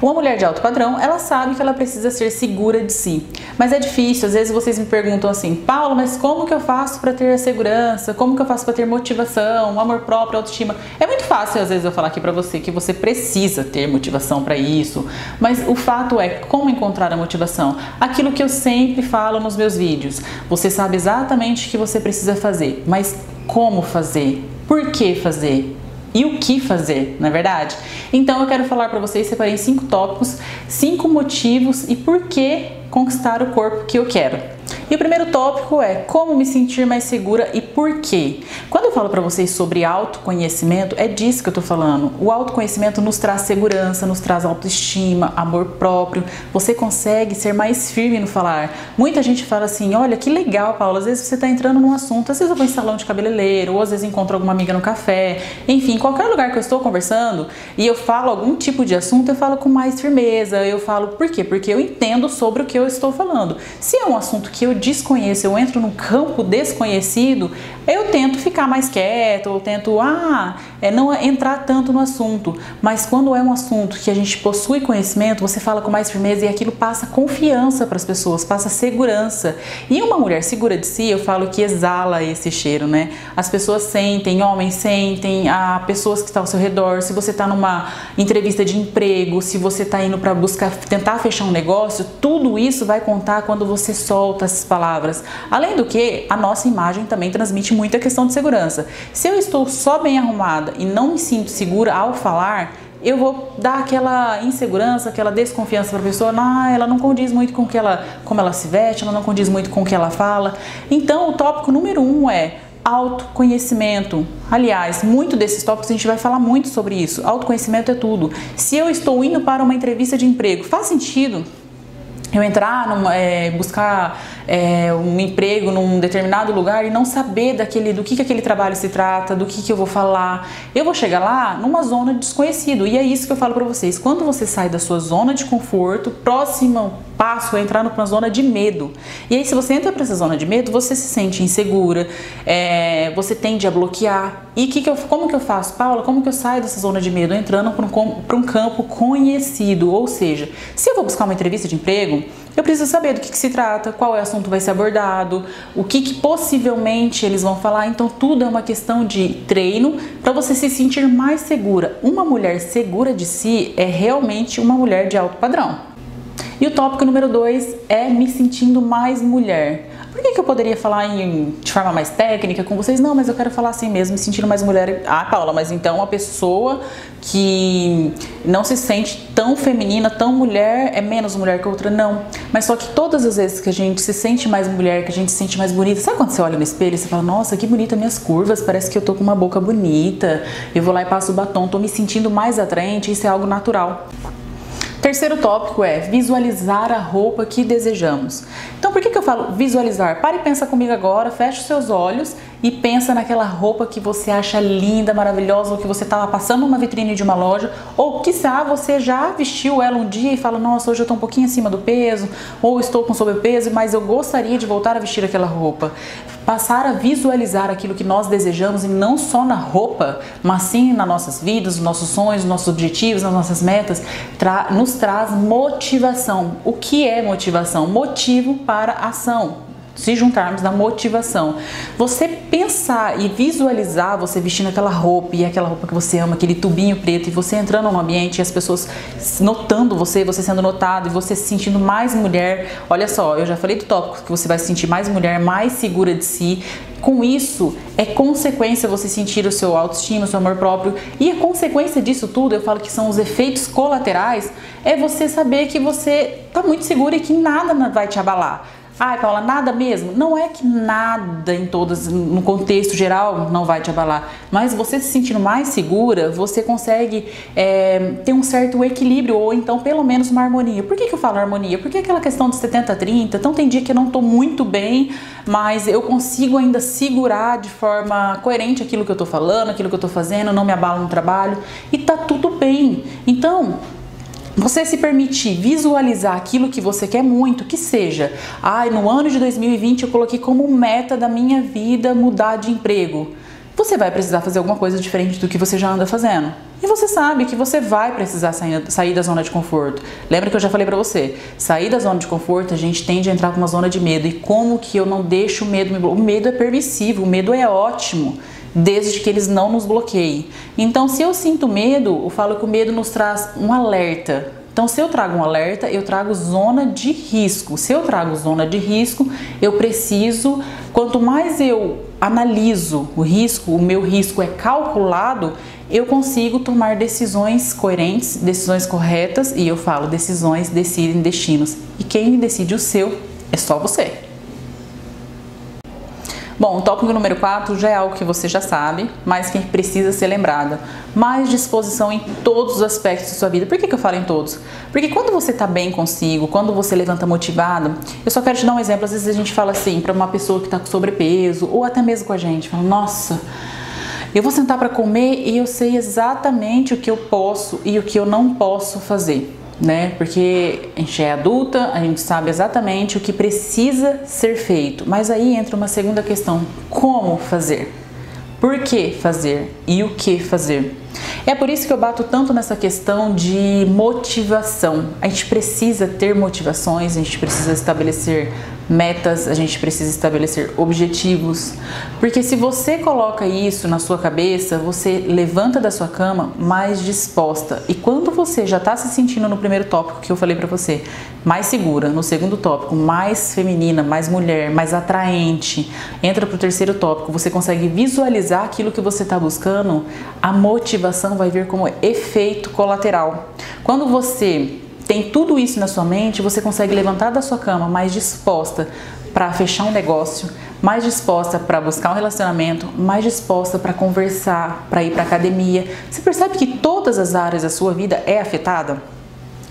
Uma mulher de alto padrão, ela sabe que ela precisa ser segura de si. Mas é difícil, às vezes vocês me perguntam assim, Paulo, mas como que eu faço para ter a segurança? Como que eu faço para ter motivação, amor próprio, autoestima? É muito fácil às vezes eu falar aqui para você que você precisa ter motivação para isso, mas o fato é como encontrar a motivação? Aquilo que eu sempre falo nos meus vídeos. Você sabe exatamente o que você precisa fazer, mas como fazer? Por que fazer? E o que fazer, não é verdade? Então eu quero falar para vocês, separei cinco tópicos, cinco motivos e por que conquistar o corpo que eu quero. E o primeiro tópico é como me sentir mais segura e por quê. Quando eu falo para vocês sobre autoconhecimento, é disso que eu tô falando. O autoconhecimento nos traz segurança, nos traz autoestima, amor próprio. Você consegue ser mais firme no falar. Muita gente fala assim: olha que legal, Paula, às vezes você tá entrando num assunto, às vezes eu vou em salão de cabeleireiro, ou às vezes encontro alguma amiga no café, enfim, qualquer lugar que eu estou conversando e eu falo algum tipo de assunto, eu falo com mais firmeza. Eu falo por quê? Porque eu entendo sobre o que eu estou falando. Se é um assunto que eu desconheço, eu entro num campo desconhecido, eu tento ficar mais quieto, eu tento ah, é, não entrar tanto no assunto. Mas quando é um assunto que a gente possui conhecimento, você fala com mais firmeza e aquilo passa confiança para as pessoas, passa segurança. E uma mulher segura de si, eu falo que exala esse cheiro, né? As pessoas sentem, homens sentem, há pessoas que estão ao seu redor. Se você está numa entrevista de emprego, se você está indo para buscar tentar fechar um negócio, tudo isso vai contar quando você solta palavras. Além do que, a nossa imagem também transmite muita questão de segurança. Se eu estou só bem arrumada e não me sinto segura ao falar, eu vou dar aquela insegurança, aquela desconfiança para a pessoa, ah, ela não condiz muito com que ela, como ela se veste, ela não condiz muito com o que ela fala. Então, o tópico número um é autoconhecimento. Aliás, muito desses tópicos a gente vai falar muito sobre isso. Autoconhecimento é tudo. Se eu estou indo para uma entrevista de emprego, faz sentido? Eu entrar, numa, é, buscar é, um emprego num determinado lugar e não saber daquele, do que, que aquele trabalho se trata, do que, que eu vou falar. Eu vou chegar lá numa zona desconhecido. E é isso que eu falo para vocês. Quando você sai da sua zona de conforto, próximo passo é entrar numa zona de medo. E aí, se você entra para essa zona de medo, você se sente insegura, é, você tende a bloquear. E que que eu, como que eu faço, Paula? Como que eu saio dessa zona de medo? Entrando para um, um campo conhecido. Ou seja, se eu vou buscar uma entrevista de emprego, eu preciso saber do que, que se trata, qual é o assunto vai ser abordado, o que, que possivelmente eles vão falar. Então, tudo é uma questão de treino para você se sentir mais segura. Uma mulher segura de si é realmente uma mulher de alto padrão. E o tópico número dois é me sentindo mais mulher. Por que, que eu poderia falar em, de forma mais técnica com vocês? Não, mas eu quero falar assim mesmo, me sentindo mais mulher. Ah, Paula, mas então uma pessoa que não se sente tão feminina, tão mulher, é menos mulher que outra? Não. Mas só que todas as vezes que a gente se sente mais mulher, que a gente se sente mais bonita, sabe quando você olha no espelho e você fala, nossa, que bonita minhas curvas, parece que eu tô com uma boca bonita, eu vou lá e passo o batom, tô me sentindo mais atraente, isso é algo natural. Terceiro tópico é visualizar a roupa que desejamos. Então, por que, que eu falo visualizar? Pare e pensa comigo agora, feche os seus olhos e pensa naquela roupa que você acha linda, maravilhosa, ou que você estava passando numa vitrine de uma loja, ou quiçá você já vestiu ela um dia e fala: Nossa, hoje eu estou um pouquinho acima do peso, ou estou com sobrepeso, mas eu gostaria de voltar a vestir aquela roupa. Passar a visualizar aquilo que nós desejamos e não só na roupa, mas sim nas nossas vidas, nos nossos sonhos, nos nossos objetivos, nas nossas metas, tra nos traz motivação. O que é motivação? Motivo para ação se juntarmos na motivação. Você pensar e visualizar você vestindo aquela roupa e aquela roupa que você ama, aquele tubinho preto, e você entrando num ambiente e as pessoas notando você, você sendo notado e você se sentindo mais mulher. Olha só, eu já falei do tópico que você vai se sentir mais mulher, mais segura de si. Com isso, é consequência você sentir o seu autoestima, o seu amor próprio. E a consequência disso tudo, eu falo que são os efeitos colaterais, é você saber que você está muito segura e que nada vai te abalar. Ai, Paula, nada mesmo? Não é que nada em todas, no contexto geral, não vai te abalar, mas você se sentindo mais segura, você consegue é, ter um certo equilíbrio ou então pelo menos uma harmonia. Por que, que eu falo harmonia? Porque aquela questão de 70-30, então tem dia que eu não tô muito bem, mas eu consigo ainda segurar de forma coerente aquilo que eu tô falando, aquilo que eu tô fazendo, não me abalo no trabalho e tá tudo bem. Então, você se permitir visualizar aquilo que você quer muito, que seja, ai, ah, no ano de 2020 eu coloquei como meta da minha vida mudar de emprego. Você vai precisar fazer alguma coisa diferente do que você já anda fazendo. E você sabe que você vai precisar sair, sair da zona de conforto. Lembra que eu já falei para você? Sair da zona de conforto, a gente tende a entrar com uma zona de medo. E como que eu não deixo o medo me O medo é permissivo, o medo é ótimo, desde que eles não nos bloqueiem. Então, se eu sinto medo, eu falo que o medo nos traz um alerta. Então, se eu trago um alerta, eu trago zona de risco. Se eu trago zona de risco, eu preciso, quanto mais eu analiso o risco, o meu risco é calculado, eu consigo tomar decisões coerentes, decisões corretas e eu falo decisões decidem destinos. E quem decide o seu é só você. Bom, o tópico número 4 já é algo que você já sabe, mas que precisa ser lembrado. Mais disposição em todos os aspectos da sua vida. Por que, que eu falo em todos? Porque quando você está bem consigo, quando você levanta motivado, eu só quero te dar um exemplo. Às vezes a gente fala assim para uma pessoa que está com sobrepeso, ou até mesmo com a gente, fala, nossa, eu vou sentar para comer e eu sei exatamente o que eu posso e o que eu não posso fazer, né? Porque a gente é adulta, a gente sabe exatamente o que precisa ser feito. Mas aí entra uma segunda questão: como fazer? Por que fazer e o que fazer? É por isso que eu bato tanto nessa questão de motivação. A gente precisa ter motivações, a gente precisa estabelecer metas, a gente precisa estabelecer objetivos, porque se você coloca isso na sua cabeça, você levanta da sua cama mais disposta. E quando você já está se sentindo no primeiro tópico que eu falei para você, mais segura, no segundo tópico, mais feminina, mais mulher, mais atraente, entra para o terceiro tópico, você consegue visualizar aquilo que você está buscando, a motivação vai vir como efeito colateral. Quando você tem tudo isso na sua mente, você consegue levantar da sua cama mais disposta para fechar um negócio, mais disposta para buscar um relacionamento, mais disposta para conversar, para ir para academia. Você percebe que todas as áreas da sua vida é afetada?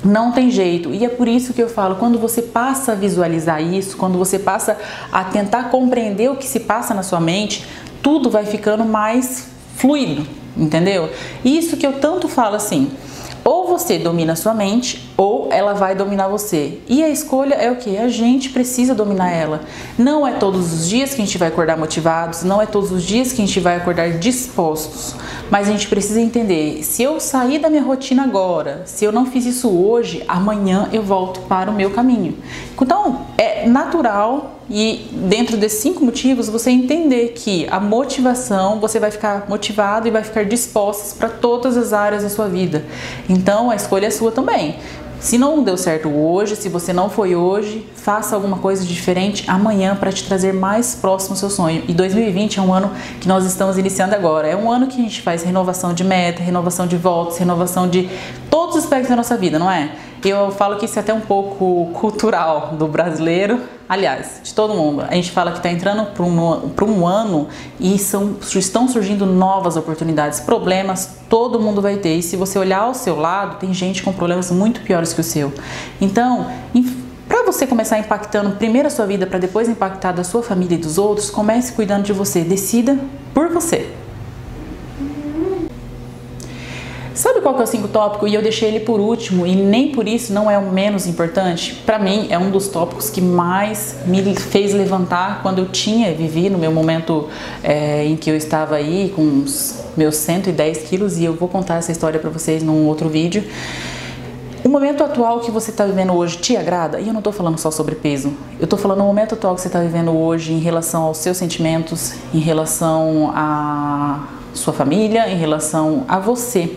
Não tem jeito. E é por isso que eu falo, quando você passa a visualizar isso, quando você passa a tentar compreender o que se passa na sua mente, tudo vai ficando mais fluido, entendeu? Isso que eu tanto falo assim, ou você domina a sua mente, ou ela vai dominar você. E a escolha é o que? A gente precisa dominar ela. Não é todos os dias que a gente vai acordar motivados, não é todos os dias que a gente vai acordar dispostos. Mas a gente precisa entender: se eu sair da minha rotina agora, se eu não fiz isso hoje, amanhã eu volto para o meu caminho. Então, é natural e dentro desses cinco motivos você entender que a motivação, você vai ficar motivado e vai ficar disposto para todas as áreas da sua vida. Então a escolha é sua também. Se não deu certo hoje, se você não foi hoje, faça alguma coisa diferente amanhã para te trazer mais próximo ao seu sonho. E 2020 é um ano que nós estamos iniciando agora. É um ano que a gente faz renovação de meta, renovação de votos, renovação de todos os aspectos da nossa vida, não é? Eu falo que isso é até um pouco cultural do brasileiro, aliás, de todo mundo. A gente fala que está entrando para um, um ano e são, estão surgindo novas oportunidades, problemas todo mundo vai ter. E se você olhar ao seu lado, tem gente com problemas muito piores que o seu. Então, para você começar impactando primeiro a sua vida, para depois impactar da sua família e dos outros, comece cuidando de você. Decida por você. Sabe qual que é o cinco tópico? E eu deixei ele por último e nem por isso não é o menos importante. Para mim é um dos tópicos que mais me fez levantar quando eu tinha vivi no meu momento é, em que eu estava aí com os meus 110 quilos e eu vou contar essa história para vocês num outro vídeo. O momento atual que você está vivendo hoje te agrada? E eu não estou falando só sobre peso. Eu estou falando o momento atual que você está vivendo hoje em relação aos seus sentimentos, em relação à sua família, em relação a você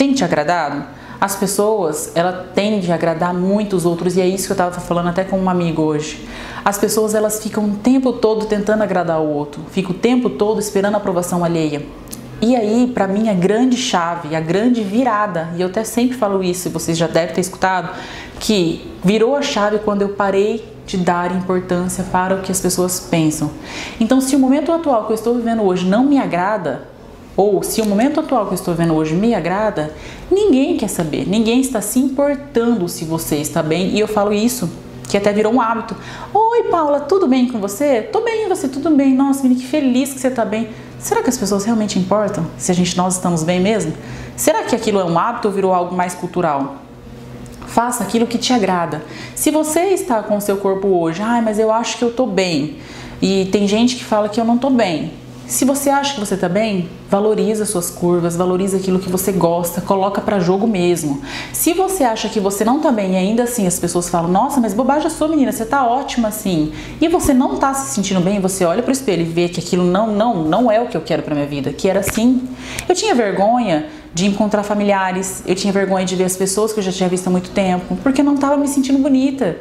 tem te agradado? As pessoas, ela tende a agradar muito os outros e é isso que eu estava falando até com um amigo hoje. As pessoas, elas ficam o tempo todo tentando agradar o outro, ficam o tempo todo esperando a aprovação alheia. E aí, para mim, a grande chave, a grande virada, e eu até sempre falo isso, e vocês já devem ter escutado, que virou a chave quando eu parei de dar importância para o que as pessoas pensam. Então, se o momento atual que eu estou vivendo hoje não me agrada, ou se o momento atual que eu estou vendo hoje me agrada, ninguém quer saber, ninguém está se importando se você está bem, e eu falo isso, que até virou um hábito. Oi, Paula, tudo bem com você? Tô bem, você tudo bem? Nossa, menina, que feliz que você está bem. Será que as pessoas realmente importam se a gente nós estamos bem mesmo? Será que aquilo é um hábito ou virou algo mais cultural? Faça aquilo que te agrada. Se você está com o seu corpo hoje, ai, mas eu acho que eu tô bem. E tem gente que fala que eu não tô bem. Se você acha que você tá bem, valoriza suas curvas, valoriza aquilo que você gosta, coloca para jogo mesmo. Se você acha que você não tá bem e ainda assim as pessoas falam: "Nossa, mas bobagem a sua menina, você tá ótima assim". E você não tá se sentindo bem, você olha pro espelho e vê que aquilo não não não é o que eu quero para minha vida, que era assim. Eu tinha vergonha de encontrar familiares, eu tinha vergonha de ver as pessoas que eu já tinha visto há muito tempo, porque eu não estava me sentindo bonita.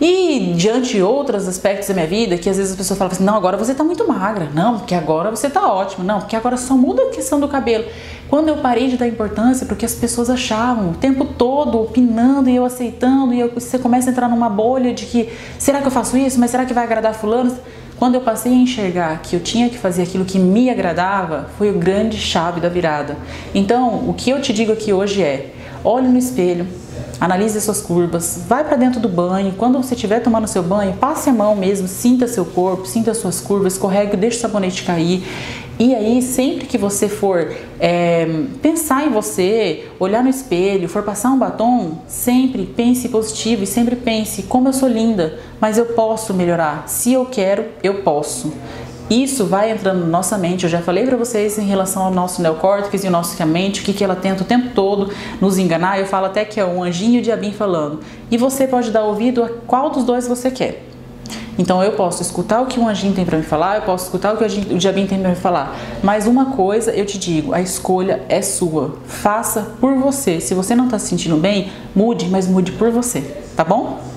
E diante de outros aspectos da minha vida, que às vezes as pessoas falam assim: não, agora você tá muito magra, não, porque agora você tá ótima, não, porque agora só muda a questão do cabelo. Quando eu parei de dar importância porque as pessoas achavam o tempo todo opinando e eu aceitando, e eu, você começa a entrar numa bolha de que será que eu faço isso, mas será que vai agradar fulano? Quando eu passei a enxergar que eu tinha que fazer aquilo que me agradava, foi o grande chave da virada. Então, o que eu te digo aqui hoje é: olhe no espelho, analise as suas curvas, vai para dentro do banho, quando você estiver tomando seu banho, passe a mão mesmo, sinta seu corpo, sinta as suas curvas, escorregue, deixe o sabonete cair. E aí, sempre que você for é, pensar em você, olhar no espelho, for passar um batom, sempre pense positivo e sempre pense como eu sou linda, mas eu posso melhorar. Se eu quero, eu posso. Isso vai entrando na nossa mente. Eu já falei para vocês em relação ao nosso neocórtex e nosso mente, o que, que ela tenta o tempo todo nos enganar. Eu falo até que é um anjinho e o falando. E você pode dar ouvido a qual dos dois você quer. Então eu posso escutar o que o anjinho tem para me falar, eu posso escutar o que o diabinho tem para me falar. Mas uma coisa eu te digo, a escolha é sua. Faça por você. Se você não está se sentindo bem, mude, mas mude por você, tá bom?